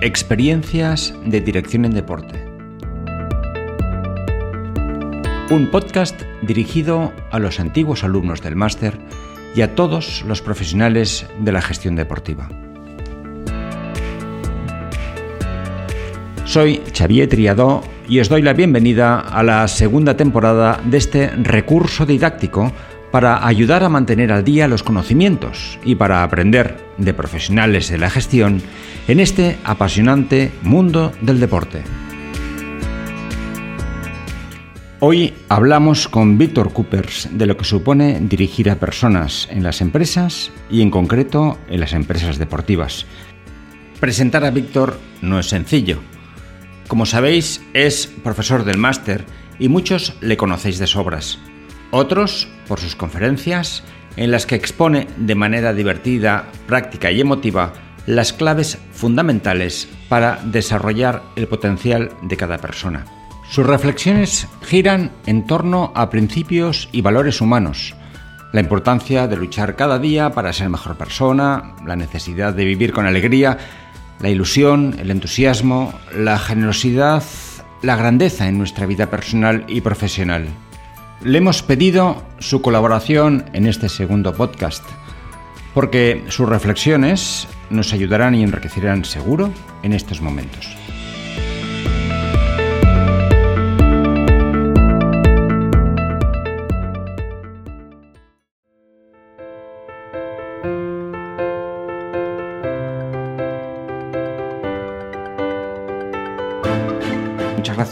Experiencias de Dirección en Deporte. Un podcast dirigido a los antiguos alumnos del máster y a todos los profesionales de la gestión deportiva. Soy Xavier Triadó y os doy la bienvenida a la segunda temporada de este recurso didáctico para ayudar a mantener al día los conocimientos y para aprender de profesionales de la gestión en este apasionante mundo del deporte. Hoy hablamos con Víctor Coopers de lo que supone dirigir a personas en las empresas y en concreto en las empresas deportivas. Presentar a Víctor no es sencillo. Como sabéis, es profesor del máster y muchos le conocéis de sobras otros por sus conferencias en las que expone de manera divertida, práctica y emotiva las claves fundamentales para desarrollar el potencial de cada persona. Sus reflexiones giran en torno a principios y valores humanos, la importancia de luchar cada día para ser mejor persona, la necesidad de vivir con alegría, la ilusión, el entusiasmo, la generosidad, la grandeza en nuestra vida personal y profesional. Le hemos pedido su colaboración en este segundo podcast, porque sus reflexiones nos ayudarán y enriquecerán seguro en estos momentos.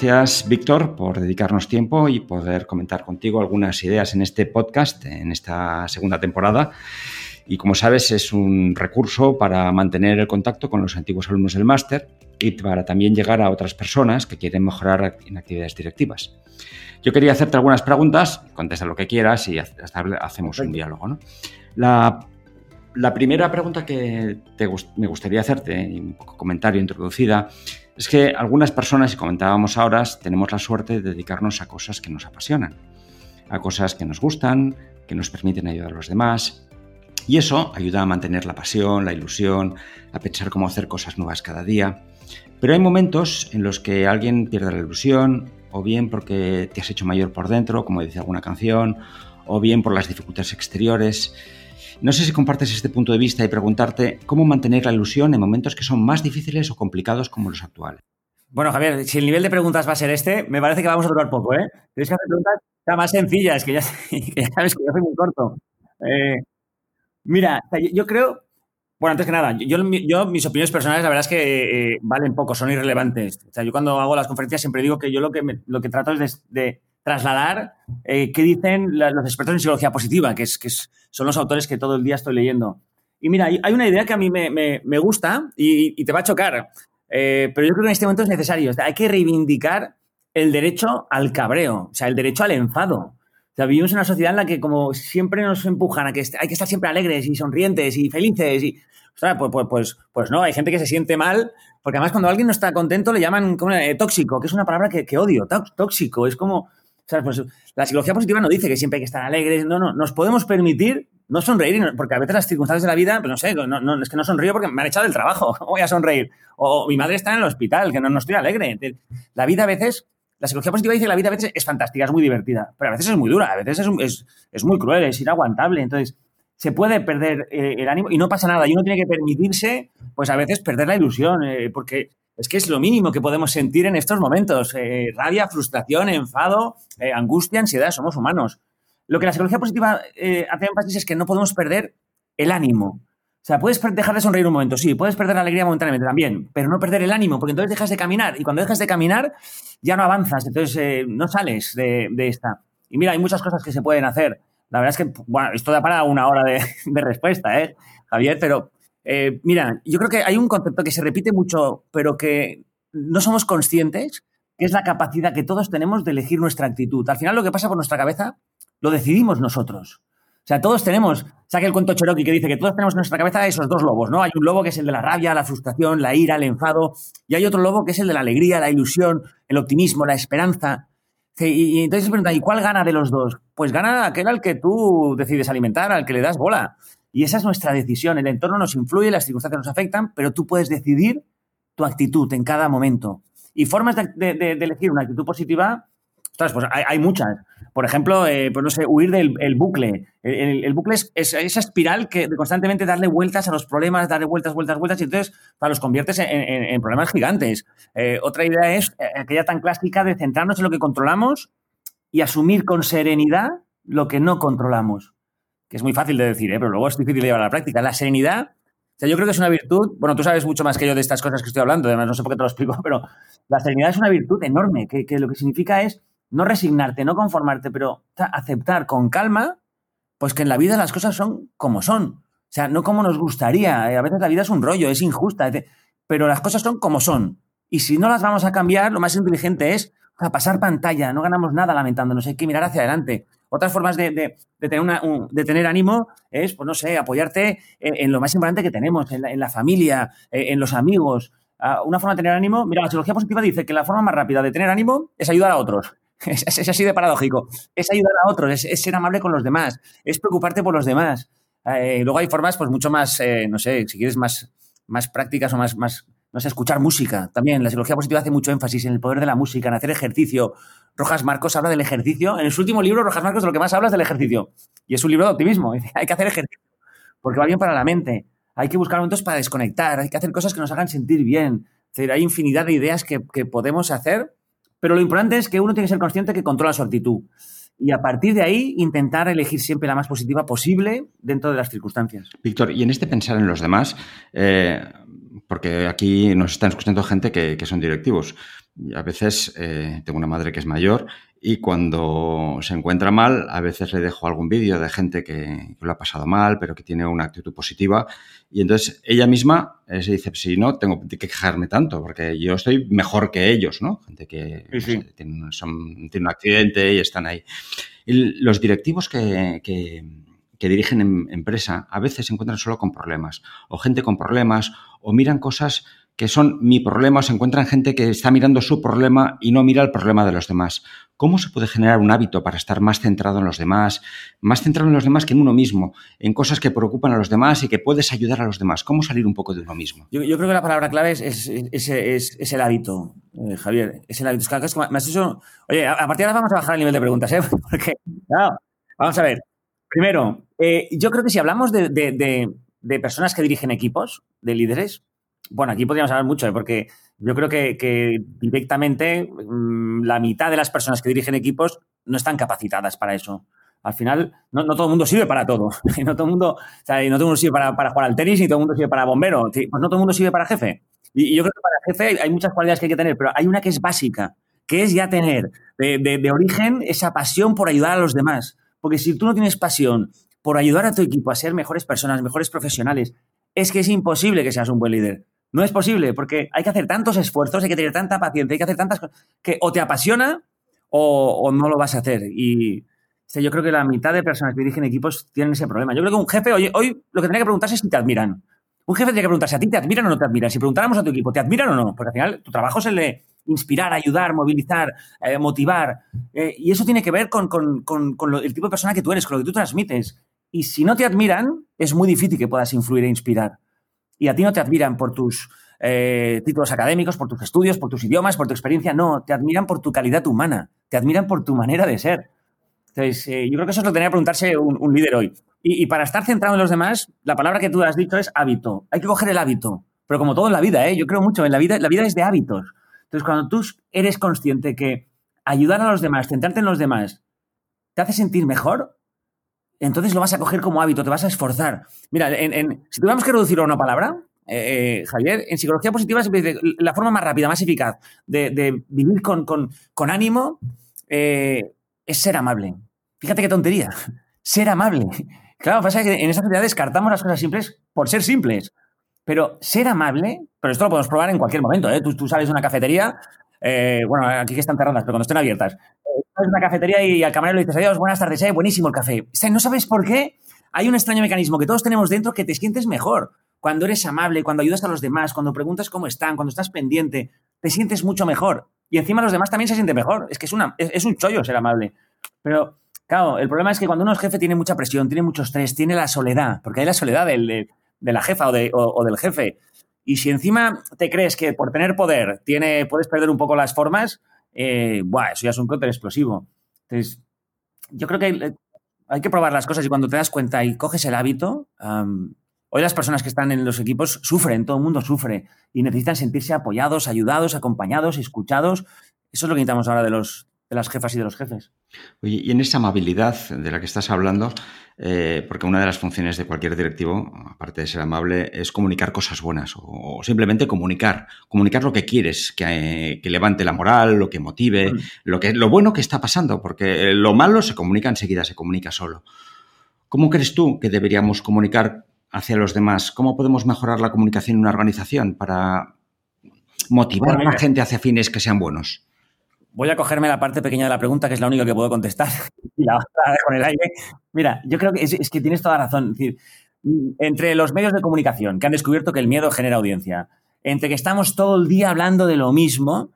Gracias, Víctor, por dedicarnos tiempo y poder comentar contigo algunas ideas en este podcast, en esta segunda temporada. Y como sabes, es un recurso para mantener el contacto con los antiguos alumnos del máster y para también llegar a otras personas que quieren mejorar en actividades directivas. Yo quería hacerte algunas preguntas, contesta lo que quieras y hasta hacemos un diálogo. La, primera pregunta que me gustaría hacerte, un comentario introducida, es que algunas personas, y comentábamos ahora, tenemos la suerte de dedicarnos a cosas que nos apasionan, a cosas que nos gustan, que nos permiten ayudar a los demás. Y eso ayuda a mantener la pasión, la ilusión, a pensar cómo hacer cosas nuevas cada día. Pero hay momentos en los que alguien pierde la ilusión, o bien porque te has hecho mayor por dentro, como dice alguna canción, o bien por las dificultades exteriores. No sé si compartes este punto de vista y preguntarte cómo mantener la ilusión en momentos que son más difíciles o complicados como los actuales. Bueno, Javier, si el nivel de preguntas va a ser este, me parece que vamos a durar poco, ¿eh? Tienes que hacer preguntas más sencillas, que ya, sabes que yo soy muy corto. Eh, mira, yo, creo, bueno, antes que nada, yo, mis opiniones personales, la verdad es que eh, valen poco, son irrelevantes. O sea, yo cuando hago las conferencias siempre digo que yo lo que, lo que trato es de trasladar eh, qué dicen los expertos en psicología positiva, que, es, que son los autores que todo el día estoy leyendo. Y mira, hay una idea que a mí me, gusta y, te va a chocar, eh, pero yo creo que en este momento es necesario. hay que reivindicar el derecho al cabreo, o sea, el derecho al enfado. O sea, vivimos en una sociedad en la que como siempre nos empujan a que hay que estar siempre alegres y sonrientes y felices y... Ostras, pues, pues, pues, pues, no, hay gente que se siente mal, porque además cuando alguien no está contento le llaman como, eh, tóxico, que es una palabra que, que odio, tóxico, es como pues, la psicología positiva no dice que siempre hay que estar alegres, no, no, nos podemos permitir no sonreír, porque a veces las circunstancias de la vida, pues no sé, no, es que no sonrío porque me han echado del trabajo, ¿cómo voy a sonreír? O mi madre está en el hospital, que no, no estoy alegre. La vida a veces, la psicología positiva dice que la vida a veces es fantástica, es muy divertida, pero a veces es muy dura, a veces es, es, muy cruel, es inaguantable. Entonces, se puede perder eh, el ánimo y no pasa nada. Y uno tiene que permitirse, pues a veces, perder la ilusión, eh, porque es que es lo mínimo que podemos sentir en estos momentos. Eh, rabia, frustración, enfado, eh, angustia, ansiedad, somos humanos. Lo que la psicología positiva eh, hace énfasis es que no podemos perder el ánimo. O sea, puedes dejar de sonreír un momento, sí, puedes perder la alegría momentáneamente también, pero no perder el ánimo, porque entonces dejas de caminar y cuando dejas de caminar ya no avanzas, entonces no sales de, esta. Y mira, hay muchas cosas que se pueden hacer. La verdad es que, bueno, esto da para una hora de, de respuesta, ¿eh, Javier? Pero eh, mira, yo creo que hay un concepto que se repite mucho, pero que no somos conscientes, que es la capacidad que todos tenemos de elegir nuestra actitud. Al final lo que pasa por nuestra cabeza lo decidimos nosotros. O sea, todos tenemos, saque el cuento Cherokee que dice que todos tenemos en nuestra cabeza esos dos lobos, ¿no? Hay un lobo que es el de la rabia, la frustración, la ira, el enfado, y hay otro lobo que es el de la alegría, la ilusión, el optimismo, la esperanza. Y, entonces se pregunta, ¿y cuál gana de los dos? Pues gana aquel al que tú decides alimentar, al que le das bola. Y esa es nuestra decisión. El entorno nos influye, las circunstancias nos afectan, pero tú puedes decidir tu actitud en cada momento. Y formas de, elegir una actitud positiva, pues hay, muchas. Por ejemplo, eh, pues no sé, huir del bucle. El, bucle es, esa espiral que de constantemente darle vueltas a los problemas, darle vueltas, vueltas, vueltas, y entonces los conviertes en, problemas gigantes. Eh, otra idea es eh, aquella tan clásica de centrarnos en lo que controlamos y asumir con serenidad lo que no controlamos. Que es muy fácil de decir, pero luego es difícil de llevar a la práctica. La serenidad o sea, yo creo que es una virtud, bueno, tú sabes mucho más que yo de estas cosas que estoy hablando, además no sé por qué te lo explico, pero la serenidad es una virtud enorme, que, lo que significa es no resignarte, no conformarte, pero aceptar con calma, pues que en la vida las cosas son como son. O sea, no como nos gustaría. Eh, a veces la vida es un rollo, es injusta, pero las cosas son como son. Y si no las vamos a cambiar, lo más inteligente es pasar pantalla, no ganamos nada lamentándonos, hay que mirar hacia adelante. Otras formas de, tener, una, de tener ánimo es, pues no sé, apoyarte en, lo más importante que tenemos, en la, familia, eh, en los amigos. Ah, una forma de tener ánimo, mira, la psicología positiva dice que la forma más rápida de tener ánimo es ayudar a otros. Es, así de paradójico. Es ayudar a otros, es, ser amable con los demás, es preocuparte por los demás. Eh, luego hay formas, pues mucho más, eh, no sé, si quieres, más, más prácticas o más, más, no sé, escuchar música. También la psicología positiva hace mucho énfasis en el poder de la música, en hacer ejercicio. Rojas Marcos habla del ejercicio. En su último libro, Rojas Marcos, de lo que más habla es del ejercicio. Y es un libro de optimismo. Hay que hacer ejercicio porque va bien para la mente. Hay que buscar momentos para desconectar. Hay que hacer cosas que nos hagan sentir bien. hay infinidad de ideas que, podemos hacer, pero lo importante es que uno tiene que ser consciente que controla su actitud. Y a partir de ahí, intentar elegir siempre la más positiva posible dentro de las circunstancias. Víctor, y en este pensar en los demás, eh, porque aquí nos están escuchando gente que, son directivos. a veces eh, tengo una madre que es mayor y cuando se encuentra mal, a veces le dejo algún vídeo de gente que, lo ha pasado mal, pero que tiene una actitud positiva. Y entonces ella misma eh, se dice, si no, tengo que quejarme tanto, porque yo estoy mejor que ellos, ¿no? Gente que tiene, un accidente y están ahí. Y los directivos que que dirigen en empresa a veces se encuentran solo con problemas, o gente con problemas, o miran cosas que son mi problema, o se encuentran gente que está mirando su problema y no mira el problema de los demás. ¿Cómo se puede generar un hábito para estar más centrado en los demás, más centrado en los demás que en uno mismo, en cosas que preocupan a los demás y que puedes ayudar a los demás? ¿Cómo salir un poco de uno mismo? Yo, creo que la palabra clave es, es, el hábito, eh, Javier. Es el hábito. oye, a, partir de ahora vamos a bajar el nivel de preguntas, ¿eh? Porque, vamos a ver. Primero, eh, yo creo que si hablamos de, personas que dirigen equipos, de líderes, bueno, aquí podríamos hablar mucho, ¿eh? porque yo creo que, directamente mm, la mitad de las personas que dirigen equipos no están capacitadas para eso. Al final, no, todo el mundo sirve para todo. no todo el mundo, no todo el mundo sirve para, jugar al tenis, ni todo el mundo sirve para bombero. Pues no todo el mundo sirve para jefe. Y, yo creo que para jefe hay muchas cualidades que hay que tener, pero hay una que es básica, que es ya tener de origen esa pasión por ayudar a los demás. Porque si tú no tienes pasión por ayudar a tu equipo a ser mejores personas, mejores profesionales, es que es imposible que seas un buen líder. No es posible, porque hay que hacer tantos esfuerzos, hay que tener tanta paciencia, hay que hacer tantas cosas que o te apasiona o, no lo vas a hacer. Y yo creo que la mitad de personas que dirigen equipos tienen ese problema. Yo creo que un jefe, oye, hoy lo que tendría que preguntarse es si te admiran. Un jefe tendría que preguntarse a ti, ¿te admiran o no te admiran? Si preguntáramos a tu equipo, ¿te admiran o no? Porque al final tu trabajo es el de inspirar, ayudar, movilizar, eh, motivar. Eh, y eso tiene que ver con, el tipo de persona que tú eres, con lo que tú transmites. Y si no te admiran, es muy difícil que puedas influir e inspirar. Y a ti no te admiran por tus eh, títulos académicos, por tus estudios, por tus idiomas, por tu experiencia. No, te admiran por tu calidad humana, te admiran por tu manera de ser. Entonces, yo creo que eso es lo que tenía que preguntarse un, líder hoy. Y, para estar centrado en los demás, la palabra que tú has dicho es hábito. Hay que coger el hábito. Pero como todo en la vida, ¿eh? yo creo mucho en la vida, la vida es de hábitos. Entonces, cuando tú eres consciente que ayudar a los demás, centrarte en los demás, te hace sentir mejor, entonces lo vas a coger como hábito, te vas a esforzar. Mira, si tuviéramos que reducirlo a una palabra, eh, eh, Javier, en psicología positiva dice la forma más rápida, más eficaz de, vivir con, ánimo eh, es ser amable. Fíjate qué tontería. Ser amable. Claro, pasa que en esa sociedad descartamos las cosas simples por ser simples. Pero ser amable, pero esto lo podemos probar en cualquier momento, ¿eh? Tú, sales de una cafetería, eh, bueno, aquí que están cerradas, pero cuando estén abiertas, eh, sales de una cafetería y al camarero le dices, adiós, buenas tardes, eh, buenísimo el café. no sabes por qué, hay un extraño mecanismo que todos tenemos dentro que te sientes mejor. Cuando eres amable, cuando ayudas a los demás, cuando preguntas cómo están, cuando estás pendiente, te sientes mucho mejor. Y encima los demás también se sienten mejor. Es que es, una, es, un chollo ser amable. Pero, claro, el problema es que cuando uno es jefe tiene mucha presión, tiene mucho estrés, tiene la soledad, porque hay la soledad de la jefa o, del jefe. Y si encima te crees que por tener poder tiene, puedes perder un poco las formas, eh, eso ya es un counter explosivo. Entonces, yo creo que hay, hay, que probar las cosas y cuando te das cuenta y coges el hábito, hoy las personas que están en los equipos sufren, todo el mundo sufre y necesitan sentirse apoyados, ayudados, acompañados, escuchados. Eso es lo que necesitamos ahora de los, de las jefas y de los jefes. Oye, y en esa amabilidad de la que estás hablando, eh, porque una de las funciones de cualquier directivo, aparte de ser amable, es comunicar cosas buenas o, simplemente comunicar, comunicar lo que quieres, que, levante la moral, lo que motive, mm. lo, que, lo bueno que está pasando, porque lo malo se comunica enseguida, se comunica solo. ¿Cómo crees tú que deberíamos comunicar hacia los demás? ¿Cómo podemos mejorar la comunicación en una organización para motivar a la gente hacia fines que sean buenos? Voy a cogerme la parte pequeña de la pregunta, que es la única que puedo contestar, y la otra con el aire. Mira, yo creo que es, que tienes toda razón. Es decir, entre los medios de comunicación que han descubierto que el miedo genera audiencia, entre que estamos todo el día hablando de lo mismo,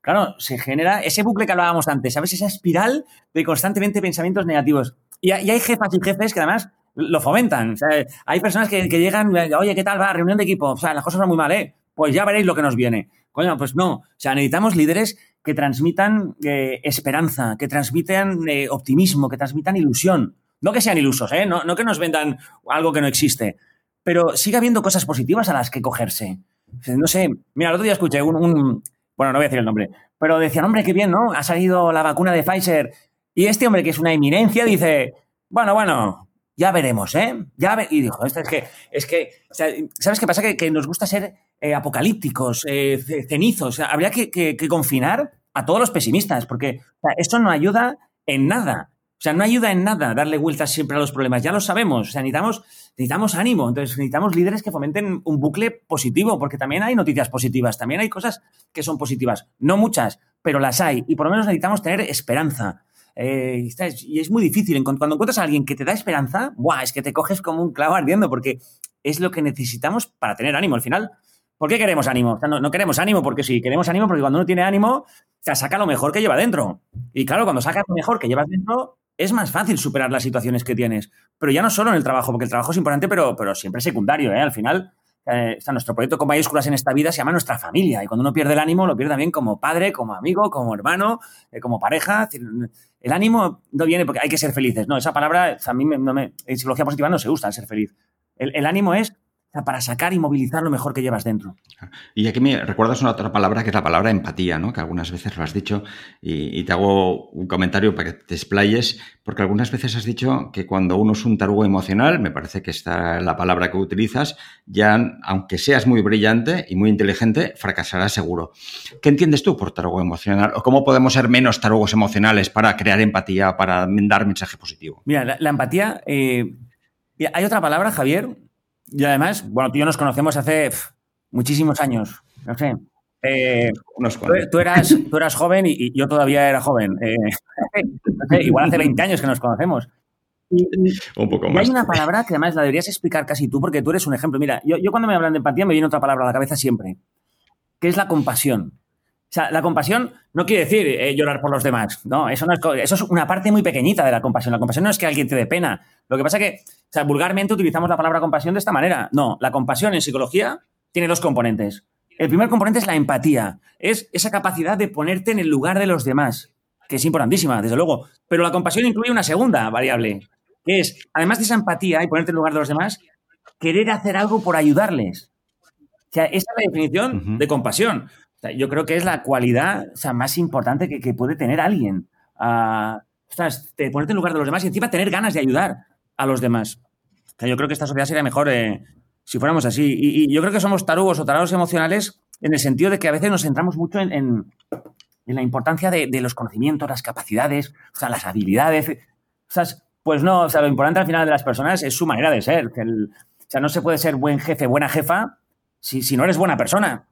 claro, se genera ese bucle que hablábamos antes, ¿sabes? Esa espiral de constantemente pensamientos negativos. Y, hay jefas y jefes que además lo fomentan. Hay personas que, que, llegan, oye, ¿qué tal va? Reunión de equipo. O sea, las cosas van muy mal, ¿eh? Pues ya veréis lo que nos viene. Coño, pues no. O sea, necesitamos líderes que transmitan eh, esperanza, que transmitan eh, optimismo, que transmitan ilusión. No que sean ilusos, ¿eh? no, que nos vendan algo que no existe, pero sigue habiendo cosas positivas a las que cogerse. No sé, mira, el otro día escuché un, bueno, no voy a decir el nombre, pero decían, hombre, qué bien, ¿no? Ha salido la vacuna de Pfizer. Y este hombre, que es una eminencia, dice, bueno, bueno, ya veremos, ¿eh? Ya Y dijo, es que, es que, ¿sabes qué pasa? Que, nos gusta ser apocalípticos, cenizos. habría que, confinar a todos los pesimistas, porque esto no ayuda en nada. O sea, no ayuda en nada darle vueltas siempre a los problemas, ya lo sabemos. O sea, necesitamos, necesitamos ánimo, entonces necesitamos líderes que fomenten un bucle positivo, porque también hay noticias positivas, también hay cosas que son positivas. No muchas, pero las hay. Y por lo menos necesitamos tener esperanza. Eh, y es muy difícil. Cuando encuentras a alguien que te da esperanza, ¡buah! es que te coges como un clavo ardiendo, porque es lo que necesitamos para tener ánimo. Al final, ¿Por qué queremos ánimo? no, queremos ánimo porque sí, queremos ánimo porque cuando uno tiene ánimo, saca lo mejor que lleva dentro. Y claro, cuando sacas lo mejor que llevas dentro, es más fácil superar las situaciones que tienes. Pero ya no solo en el trabajo, porque el trabajo es importante, pero, pero siempre secundario. ¿eh? Al final, eh, nuestro proyecto con mayúsculas en esta vida se llama nuestra familia. Y cuando uno pierde el ánimo, lo pierde también como padre, como amigo, como hermano, eh, como pareja. El ánimo no viene porque hay que ser felices. No, esa palabra a mí no me, en psicología positiva no se gusta el ser feliz. el ánimo es para sacar y movilizar lo mejor que llevas dentro. Y aquí me recuerdas una otra palabra que es la palabra empatía, ¿no? Que algunas veces lo has dicho y, te hago un comentario para que te explayes, porque algunas veces has dicho que cuando uno es un tarugo emocional, me parece que esta es la palabra que utilizas, ya aunque seas muy brillante y muy inteligente, fracasarás seguro. ¿Qué entiendes tú por tarugo emocional? ¿O cómo podemos ser menos tarugos emocionales para crear empatía, para dar mensaje positivo? Mira, la, empatía... Eh, hay otra palabra, Javier, y además, bueno, tú y yo nos conocemos hace muchísimos años. No sé. Eh, tú, eras, tú eras joven y, yo todavía era joven. Eh, igual hace 20 años que nos conocemos. un poco más. hay una palabra que además la deberías explicar casi tú, porque tú eres un ejemplo. Mira, yo, cuando me hablan de empatía me viene otra palabra a la cabeza siempre, que es la compasión. O sea, la compasión no quiere decir eh, llorar por los demás. No, eso, no es, eso es una parte muy pequeñita de la compasión. La compasión no es que alguien te dé pena. Lo que pasa es que, o sea, vulgarmente utilizamos la palabra compasión de esta manera. No, la compasión en psicología tiene dos componentes. El primer componente es la empatía. Es esa capacidad de ponerte en el lugar de los demás, que es importantísima, desde luego. Pero la compasión incluye una segunda variable, que es, además de esa empatía y ponerte en el lugar de los demás, querer hacer algo por ayudarles. O sea, esa es la definición de compasión yo creo que es la cualidad sea, más importante que, puede tener alguien. Uh, ponerte en lugar de los demás y encima tener ganas de ayudar a los demás. yo creo que esta sociedad sería mejor eh, si fuéramos así. Y, yo creo que somos tarugos o tarados emocionales en el sentido de que a veces nos centramos mucho en, la importancia de, los conocimientos, las capacidades, o sea, las habilidades. O pues no, o sea, lo importante al final de las personas es su manera de ser. o sea, no se puede ser buen jefe, buena jefa, si, si no eres buena persona.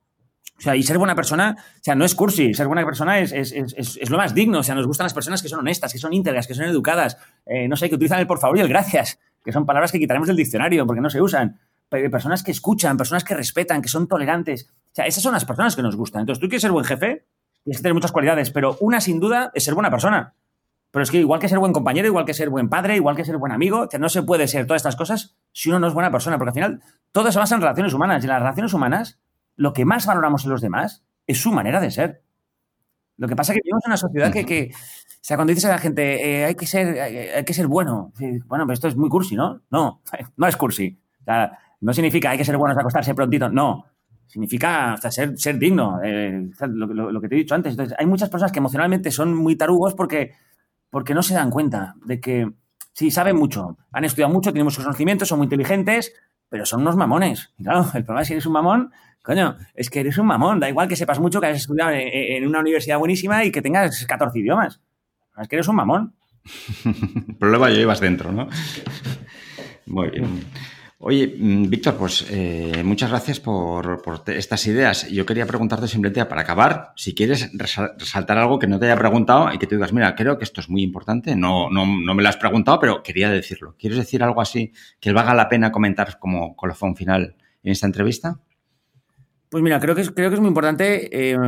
O sea, y ser buena persona, o sea, no es cursi, ser buena persona es, es, es, es, lo más digno. O sea, nos gustan las personas que son honestas, que son íntegras, que son educadas, eh, no sé, que utilizan el por favor y el gracias, que son palabras que quitaremos del diccionario porque no se usan. Personas que escuchan, personas que respetan, que son tolerantes. O sea, esas son las personas que nos gustan. Entonces, tú quieres ser buen jefe, tienes que tener muchas cualidades, pero una sin duda es ser buena persona. Pero es que igual que ser buen compañero, igual que ser buen padre, igual que ser buen amigo, que no se puede ser todas estas cosas si uno no es buena persona, porque al final todo se basa en relaciones humanas y las relaciones humanas lo que más valoramos en los demás es su manera de ser. Lo que pasa es que vivimos en una sociedad que, que o sea, cuando dices a la gente, eh, hay, que ser, hay, que ser bueno, bueno, pero esto es muy cursi, ¿no? No, no es cursi. O sea, no significa hay que ser bueno, acostarse prontito, no. Significa ser, ser digno, eh, lo, que te he dicho antes. Entonces, hay muchas personas que emocionalmente son muy tarugos porque, porque no se dan cuenta de que, sí, saben mucho, han estudiado mucho, tienen muchos conocimientos, son muy inteligentes, pero son unos mamones. Y claro, el problema es que eres un mamón, coño, es que eres un mamón. Da igual que sepas mucho, que hayas estudiado en, una universidad buenísima y que tengas 14 idiomas. Es que eres un mamón. problema lo llevas dentro, ¿no? Muy bien. Oye, mm, Víctor, pues eh, muchas gracias por, estas ideas. Yo quería preguntarte simplemente para acabar, si quieres resaltar algo que no te haya preguntado y que te digas, mira, creo que esto es muy importante, no, no, no me lo has preguntado, pero quería decirlo. ¿Quieres decir algo así que valga la pena comentar como colofón final en esta entrevista? Pues mira, creo que es, creo que es muy importante eh,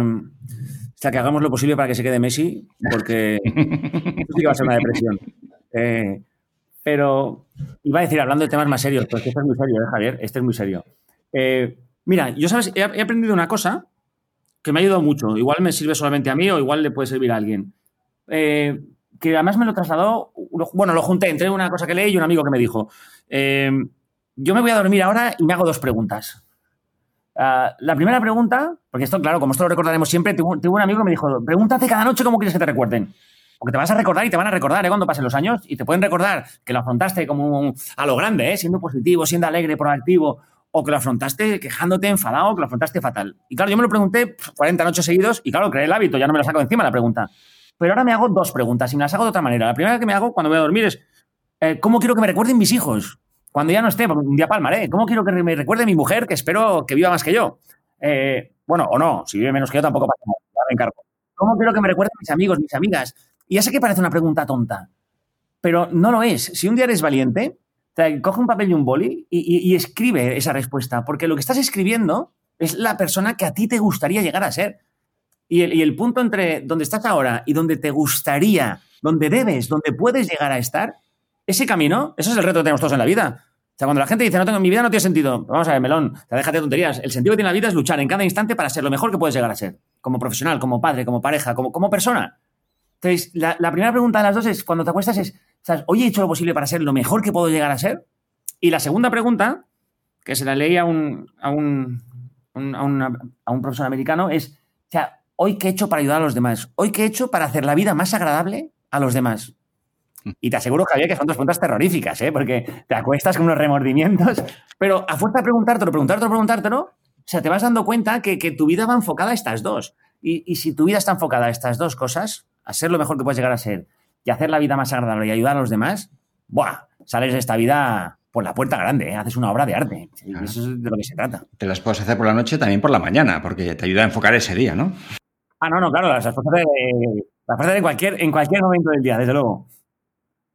que hagamos lo posible para que se quede Messi, porque sí que va a ser una depresión. Eh, pero iba a decir, hablando de temas más serios, porque este es muy serio, ¿eh, Javier? Este es muy serio. Eh, mira, yo sabes, he, aprendido una cosa que me ha ayudado mucho. Igual me sirve solamente a mí o igual le puede servir a alguien. Que además me lo trasladó, bueno, lo junté entre una cosa que leí y un amigo que me dijo, yo me voy a dormir ahora y me hago dos preguntas. Ah, la primera pregunta, porque esto, claro, como esto lo recordaremos siempre, tuve, un amigo que me dijo, pregúntate cada noche cómo quieres que te recuerden. Porque te vas a recordar y te van a recordar ¿eh? cuando pasen los años y te pueden recordar que lo afrontaste como a lo grande, ¿eh? siendo positivo, siendo alegre, proactivo, o que lo afrontaste quejándote, enfadado, que lo afrontaste fatal. Y claro, yo me lo pregunté 40 noches seguidos y claro, creé el hábito, ya no me lo saco encima la pregunta. Pero ahora me hago dos preguntas y me las hago de otra manera. La primera que me hago cuando voy a dormir es, eh, ¿cómo quiero que me recuerden mis hijos? Cuando ya no esté, un día palmaré. ¿Cómo quiero que me recuerde mi mujer, que espero que viva más que yo? Eh, bueno, o no, si vive menos que yo tampoco pasa nada, me encargo. ¿Cómo quiero que me recuerden mis amigos, mis amigas? Y ya sé que parece una pregunta tonta, pero no lo es. Si un día eres valiente, coge un papel y un boli y, escribe esa respuesta, porque lo que estás escribiendo es la persona que a ti te gustaría llegar a ser. Y el, y el, punto entre donde estás ahora y donde te gustaría, donde debes, donde puedes llegar a estar, ese camino, eso es el reto que tenemos todos en la vida. O sea, cuando la gente dice, no tengo, mi vida no tiene sentido, vamos a ver, melón, te déjate de tonterías. El sentido que tiene la vida es luchar en cada instante para ser lo mejor que puedes llegar a ser, como profesional, como padre, como pareja, como, persona. Entonces, la, primera pregunta de las dos es, cuando te acuestas es, hoy he hecho lo posible para ser lo mejor que puedo llegar a ser. Y la segunda pregunta, que se la leí a un, a un, a un profesor americano, es, o sea, ¿hoy qué he hecho para ayudar a los demás? ¿Hoy qué he hecho para hacer la vida más agradable a los demás? Y te aseguro, Javier, que son dos preguntas terroríficas, ¿eh? porque te acuestas con unos remordimientos, pero a fuerza de preguntártelo, preguntártelo, preguntártelo, o sea, te vas dando cuenta que, tu vida va enfocada a estas dos. Y, y, si tu vida está enfocada a estas dos cosas, a ser lo mejor que puedes llegar a ser y hacer la vida más agradable y ayudar a los demás, ¡buah! Sales de esta vida por la puerta grande, ¿eh? haces una obra de arte. Eso es de lo que se trata. Te las puedes hacer por la noche, también por la mañana, porque te ayuda a enfocar ese día, ¿no? Ah, no, no, claro, las puedes hacer, en, cualquier, en cualquier momento del día, desde luego.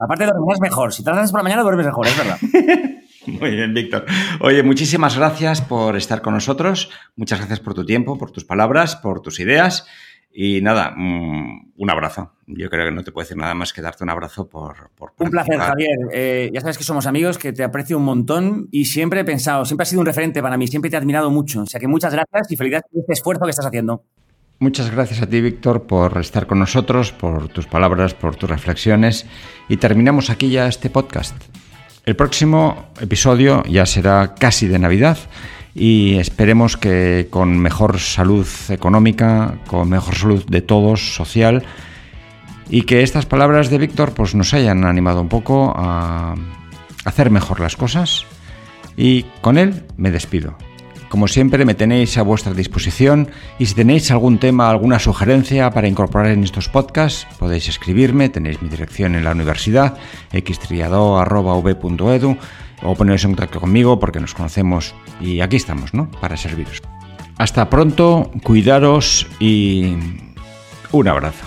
Aparte, dormir es mejor. Si tratas por la mañana, duermes mejor, es verdad. Muy bien, Víctor. Oye, muchísimas gracias por estar con nosotros. Muchas gracias por tu tiempo, por tus palabras, por tus ideas. Y nada, mm, un abrazo. Yo creo que no te puedo decir nada más que darte un abrazo por... un placer, Javier. Eh, ya sabes que somos amigos, que te aprecio un montón y siempre he pensado, siempre has sido un referente para mí, siempre te he admirado mucho. O sea que muchas gracias y felicidades por este esfuerzo que estás haciendo. Muchas gracias a ti, Víctor, por estar con nosotros, por tus palabras, por tus reflexiones. Y terminamos aquí ya este podcast. El próximo episodio ya será casi de Navidad y esperemos que con mejor salud económica, con mejor salud de todos, social, y que estas palabras de Víctor pues, nos hayan animado un poco a hacer mejor las cosas. Y con él me despido. Como siempre me tenéis a vuestra disposición y si tenéis algún tema, alguna sugerencia para incorporar en estos podcasts, podéis escribirme, tenéis mi dirección en la universidad, xtriado.v.edu o poneros en contacto conmigo porque nos conocemos y aquí estamos, ¿no? Para serviros. Hasta pronto, cuidaros y un abrazo.